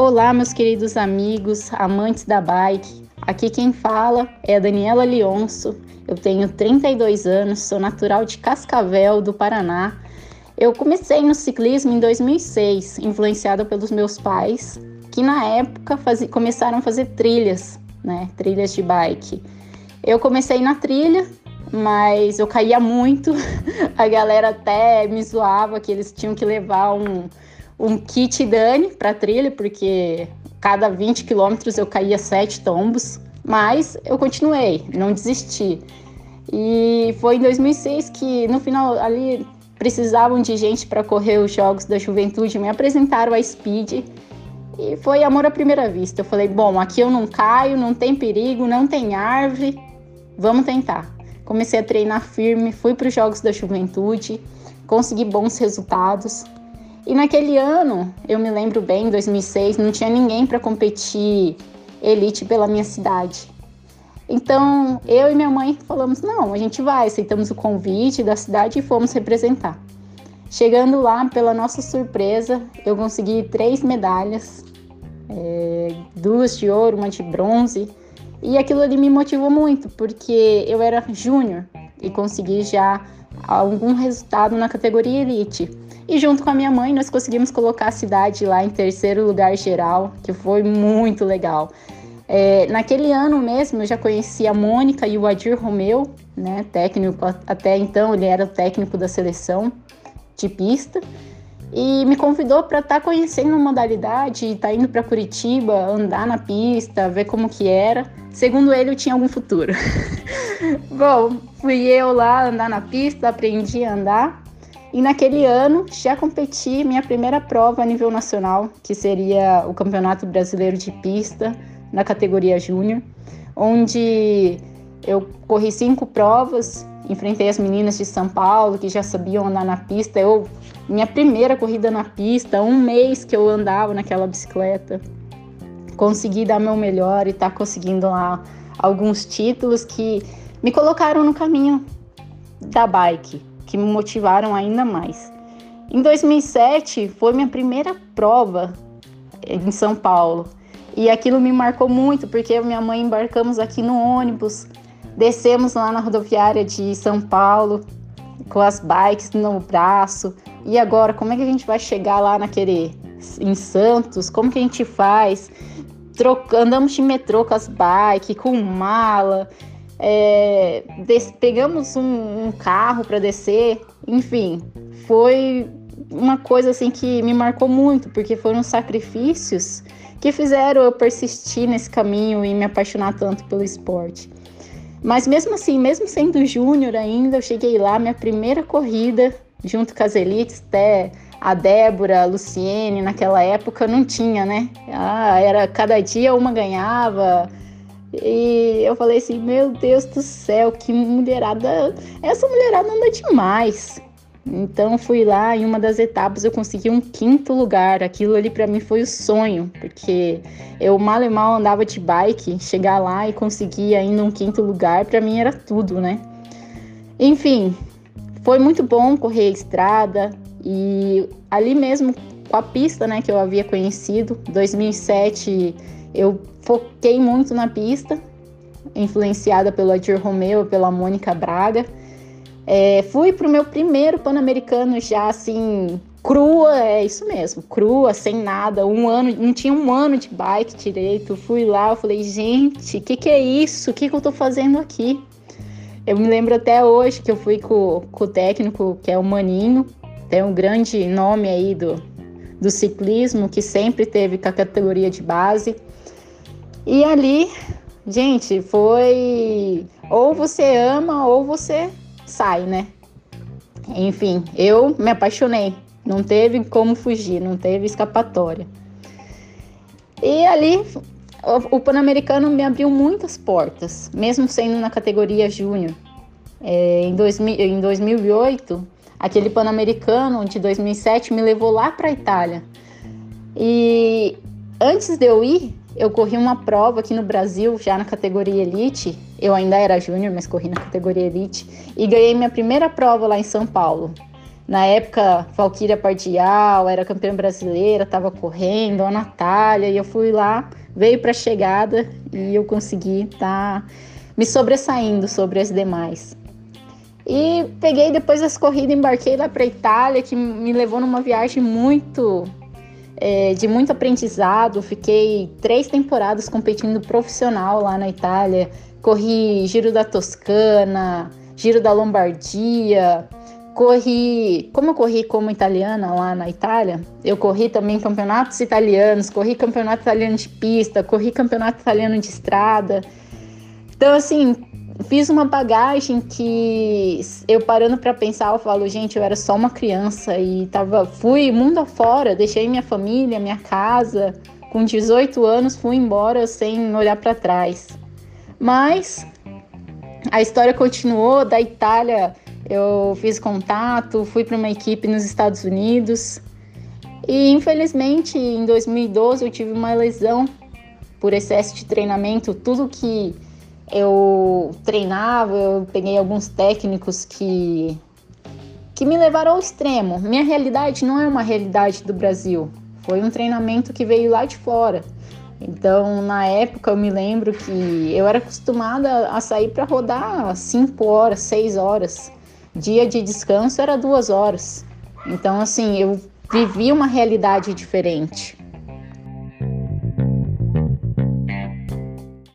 Olá, meus queridos amigos, amantes da bike. Aqui quem fala é a Daniela Leonço. Eu tenho 32 anos, sou natural de Cascavel, do Paraná. Eu comecei no ciclismo em 2006, influenciada pelos meus pais, que na época faz... começaram a fazer trilhas, né? Trilhas de bike. Eu comecei na trilha, mas eu caía muito. A galera até me zoava que eles tinham que levar um um kit Dani para trilha, porque cada 20 quilômetros eu caía sete tombos, mas eu continuei, não desisti. E foi em 2006 que no final ali precisavam de gente para correr os Jogos da Juventude, me apresentaram a Speed e foi amor à primeira vista. Eu falei, bom, aqui eu não caio, não tem perigo, não tem árvore, vamos tentar. Comecei a treinar firme, fui para os Jogos da Juventude, consegui bons resultados. E naquele ano, eu me lembro bem, 2006, não tinha ninguém para competir elite pela minha cidade. Então, eu e minha mãe falamos: não, a gente vai, aceitamos o convite da cidade e fomos representar. Chegando lá, pela nossa surpresa, eu consegui três medalhas: é, duas de ouro, uma de bronze. E aquilo ali me motivou muito, porque eu era júnior e consegui já algum resultado na categoria elite. E junto com a minha mãe, nós conseguimos colocar a cidade lá em terceiro lugar geral, que foi muito legal. É, naquele ano mesmo, eu já conheci a Mônica e o Adir Romeu, né, técnico, até então ele era o técnico da seleção de pista, e me convidou para estar tá conhecendo a modalidade, estar tá indo para Curitiba, andar na pista, ver como que era. Segundo ele, eu tinha algum futuro. Bom, fui eu lá andar na pista, aprendi a andar e naquele ano já competi minha primeira prova a nível nacional, que seria o Campeonato Brasileiro de Pista na categoria Júnior, onde eu corri cinco provas, enfrentei as meninas de São Paulo que já sabiam andar na pista. Eu minha primeira corrida na pista, um mês que eu andava naquela bicicleta, consegui dar meu melhor e tá conseguindo lá alguns títulos que me colocaram no caminho da bike que me motivaram ainda mais. Em 2007 foi minha primeira prova em São Paulo e aquilo me marcou muito porque eu e minha mãe embarcamos aqui no ônibus, descemos lá na rodoviária de São Paulo com as bikes no braço. E agora, como é que a gente vai chegar lá naquele em Santos? Como que a gente faz? Troca, andamos de metrô com as bikes, com mala. É, des, pegamos um, um carro para descer, enfim, foi uma coisa assim que me marcou muito, porque foram sacrifícios que fizeram eu persistir nesse caminho e me apaixonar tanto pelo esporte. Mas mesmo assim, mesmo sendo júnior ainda, eu cheguei lá, minha primeira corrida, junto com as elites, até a Débora, a Luciene, naquela época não tinha, né? Ah, era cada dia uma ganhava, e eu falei assim: Meu Deus do céu, que mulherada! Essa mulherada anda demais. Então fui lá em uma das etapas eu consegui um quinto lugar. Aquilo ali para mim foi o sonho, porque eu mal e mal andava de bike, chegar lá e conseguir ainda um quinto lugar para mim era tudo, né? Enfim, foi muito bom correr a estrada e ali mesmo com a pista, né, que eu havia conhecido, 2007 eu foquei muito na pista, influenciada pelo Adir Romeu, pela Mônica Braga. É, fui pro meu primeiro Pan-Americano já assim, crua, é isso mesmo, crua, sem nada, um ano, não tinha um ano de bike direito. Fui lá, eu falei, gente, o que, que é isso? O que, que eu tô fazendo aqui? Eu me lembro até hoje que eu fui com, com o técnico, que é o Maninho, tem um grande nome aí do, do ciclismo, que sempre teve com a categoria de base. E ali, gente, foi ou você ama ou você sai, né? Enfim, eu me apaixonei. Não teve como fugir, não teve escapatória. E ali o, Pan-Americano me abriu muitas portas, mesmo sendo na categoria júnior. É, em, 2000, em 2008, aquele Pan-Americano de 2007 me levou lá para a Itália. E antes de eu ir, eu corri uma prova aqui no Brasil, já na categoria Elite. Eu ainda era júnior, mas corri na categoria Elite. E ganhei minha primeira prova lá em São Paulo. Na época, Valquíria Pardial era campeã brasileira, estava correndo, a Natália, e eu fui lá, veio para a chegada e eu consegui estar tá me sobressaindo sobre as demais. E peguei depois das corridas, embarquei lá para Itália, que me levou numa viagem muito é, de muito aprendizado. Fiquei três temporadas competindo profissional lá na Itália. Corri Giro da Toscana, Giro da Lombardia, corri, como eu corri como italiana lá na Itália, eu corri também campeonatos italianos, corri campeonato italiano de pista, corri campeonato italiano de estrada. Então, assim, fiz uma bagagem que eu parando para pensar, eu falo, gente, eu era só uma criança e tava, fui mundo afora, deixei minha família, minha casa, com 18 anos fui embora sem olhar para trás. Mas a história continuou da Itália eu fiz contato, fui para uma equipe nos Estados Unidos e infelizmente em 2012 eu tive uma lesão por excesso de treinamento. Tudo que eu treinava, eu peguei alguns técnicos que que me levaram ao extremo. Minha realidade não é uma realidade do Brasil. Foi um treinamento que veio lá de fora. Então, na época, eu me lembro que eu era acostumada a sair para rodar 5 horas, 6 horas dia de descanso era duas horas. Então, assim, eu vivi uma realidade diferente.